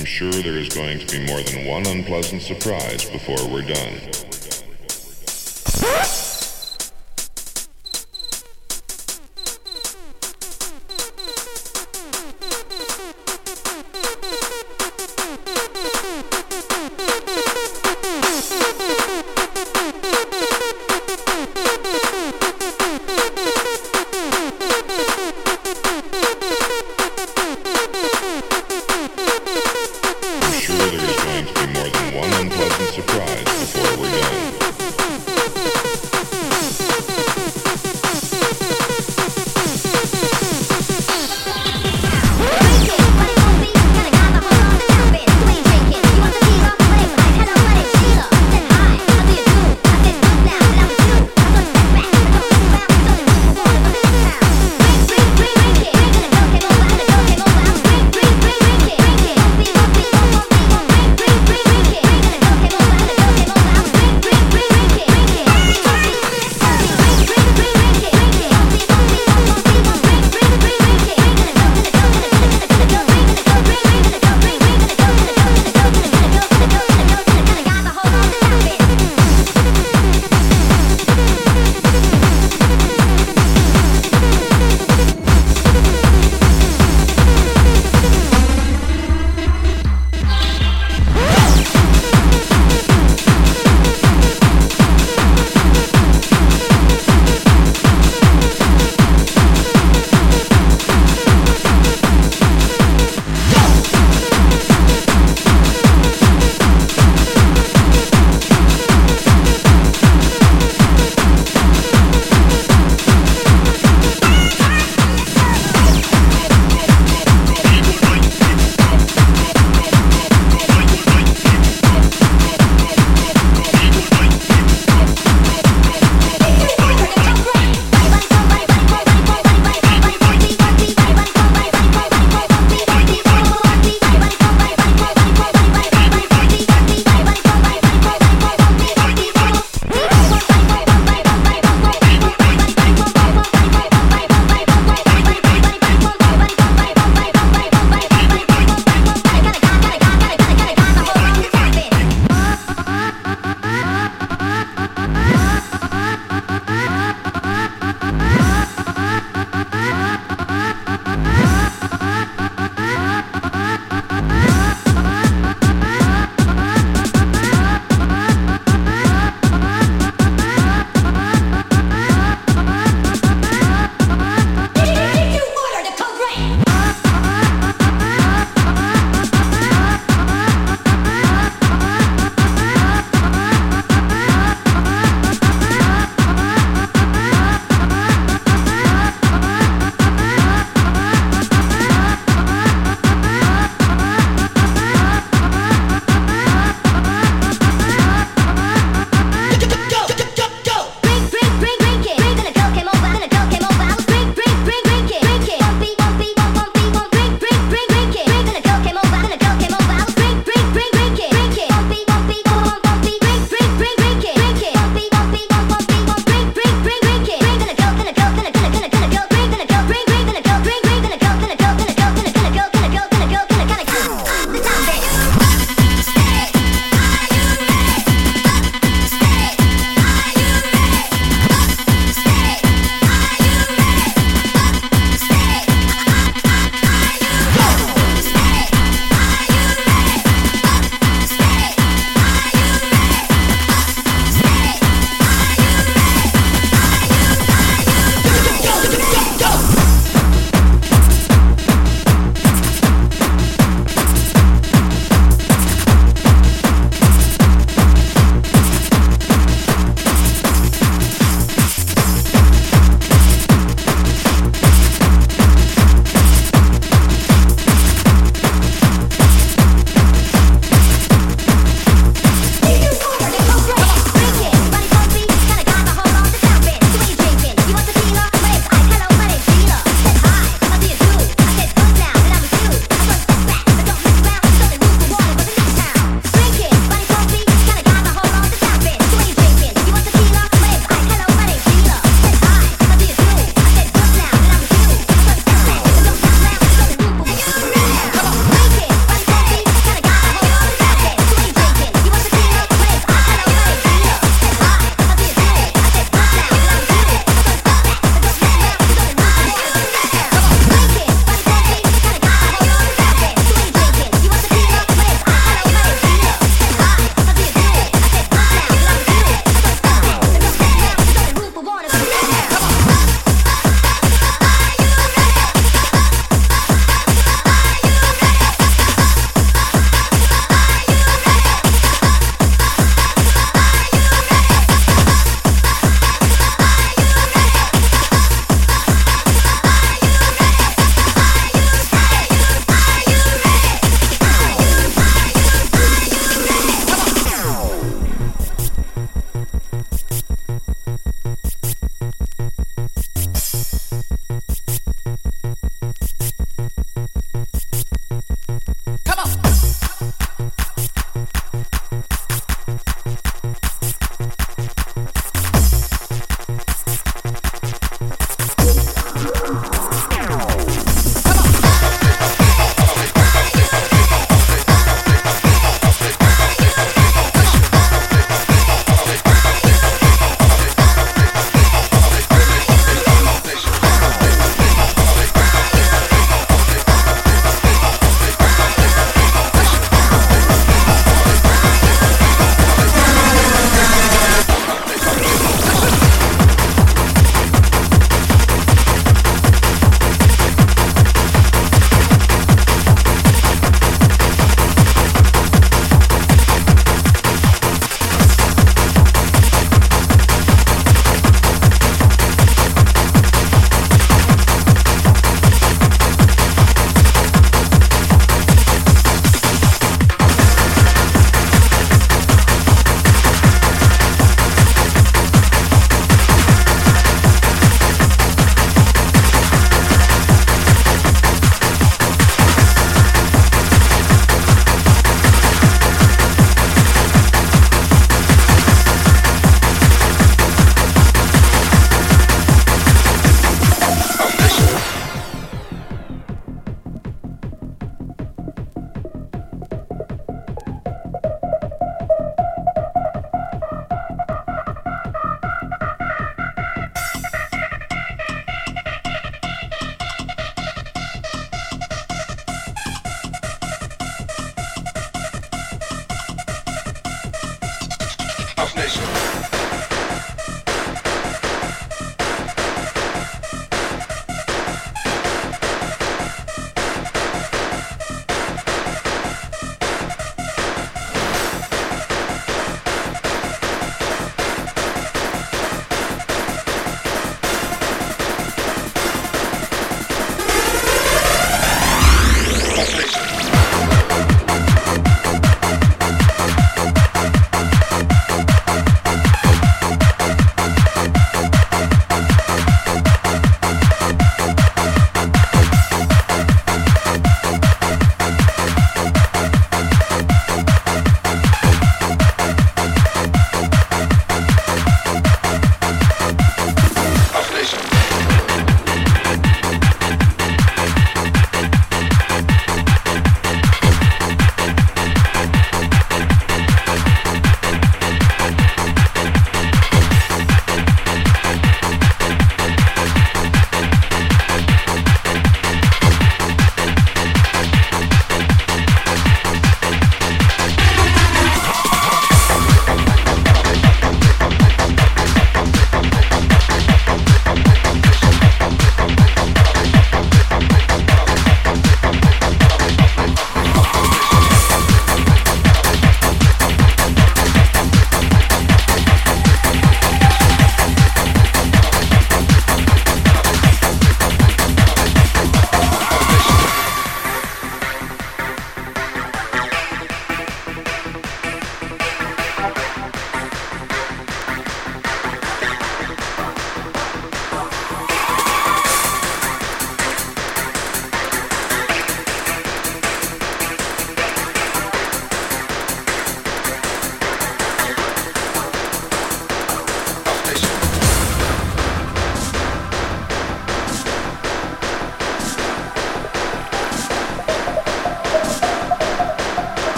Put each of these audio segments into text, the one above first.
I'm sure there is going to be more than one unpleasant surprise before we're done.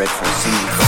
dreadful scene.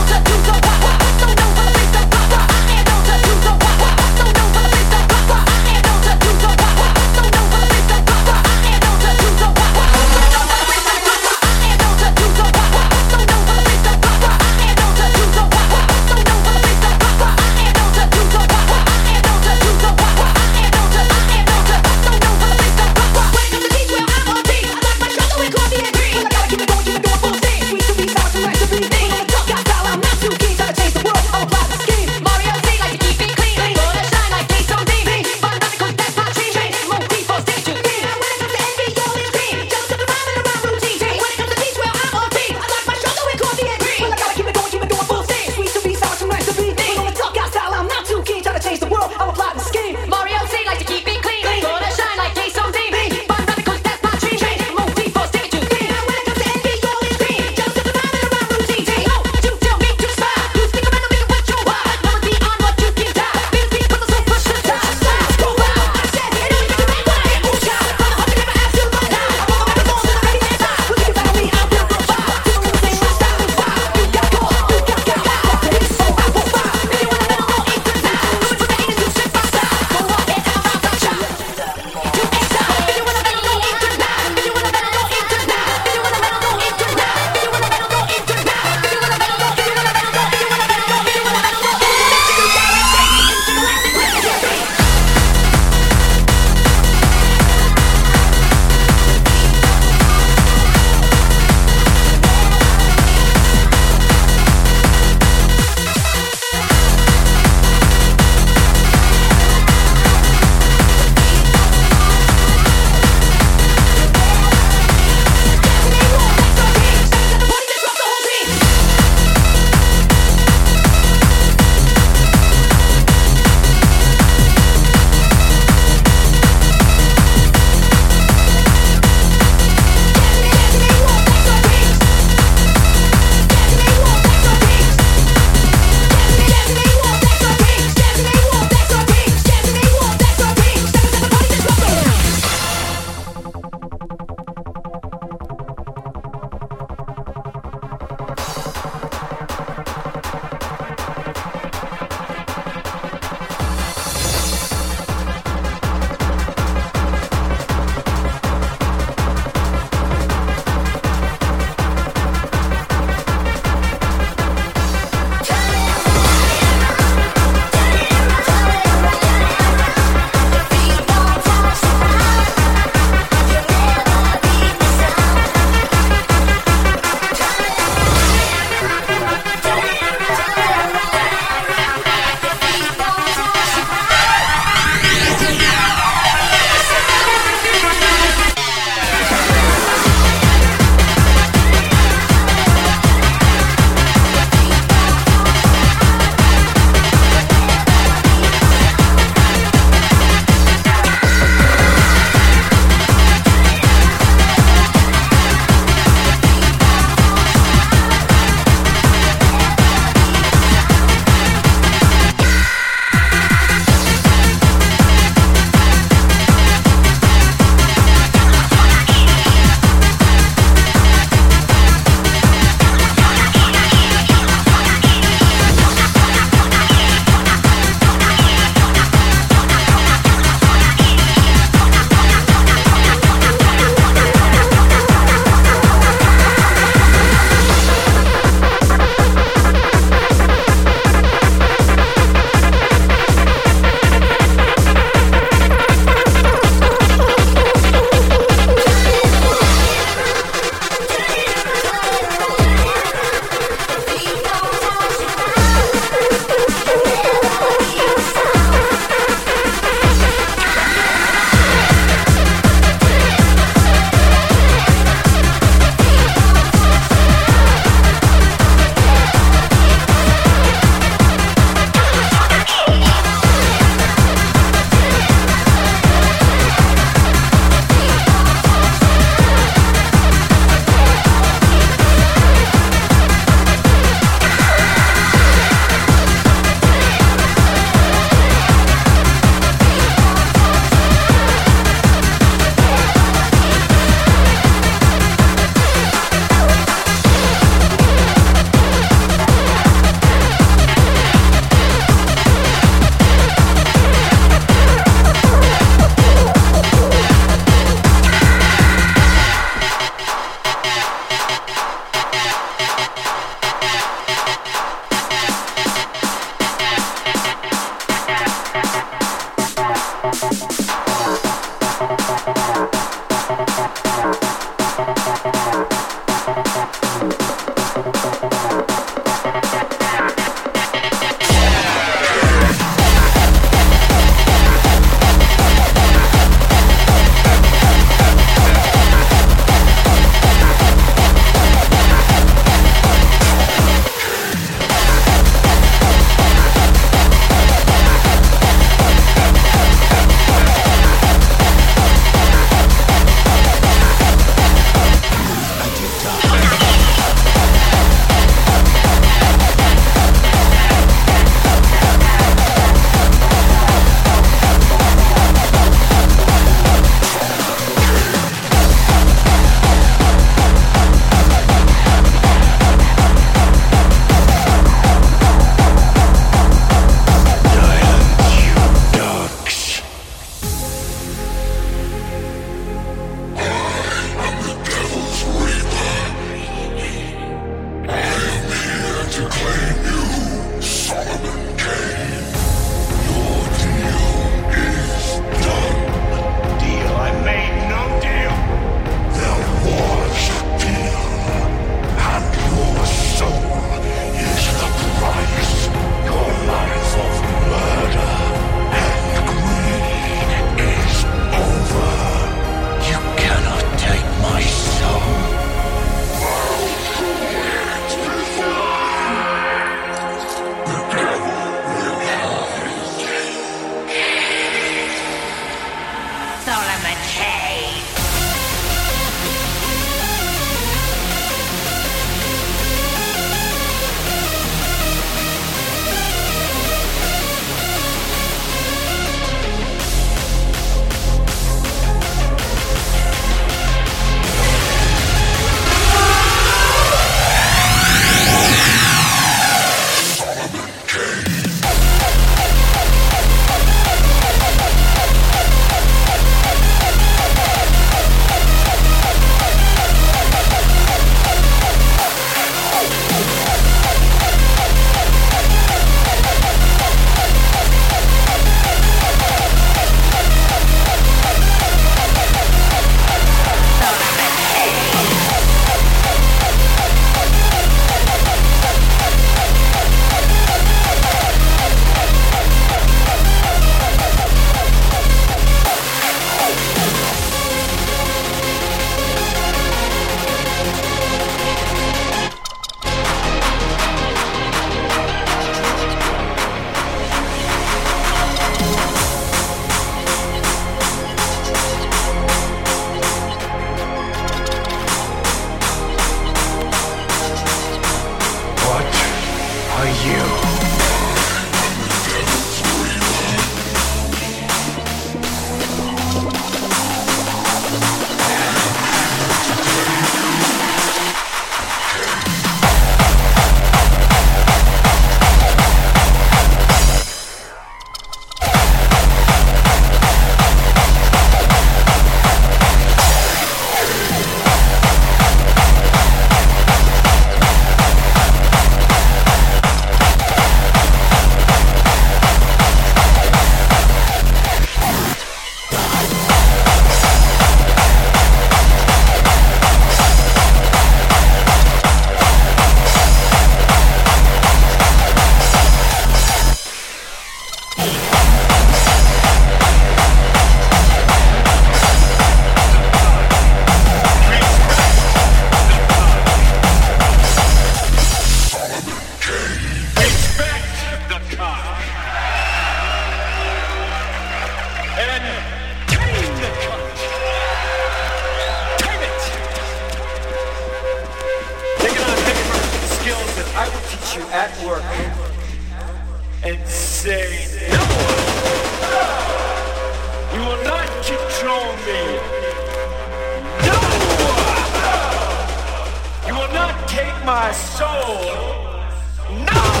Soul. No!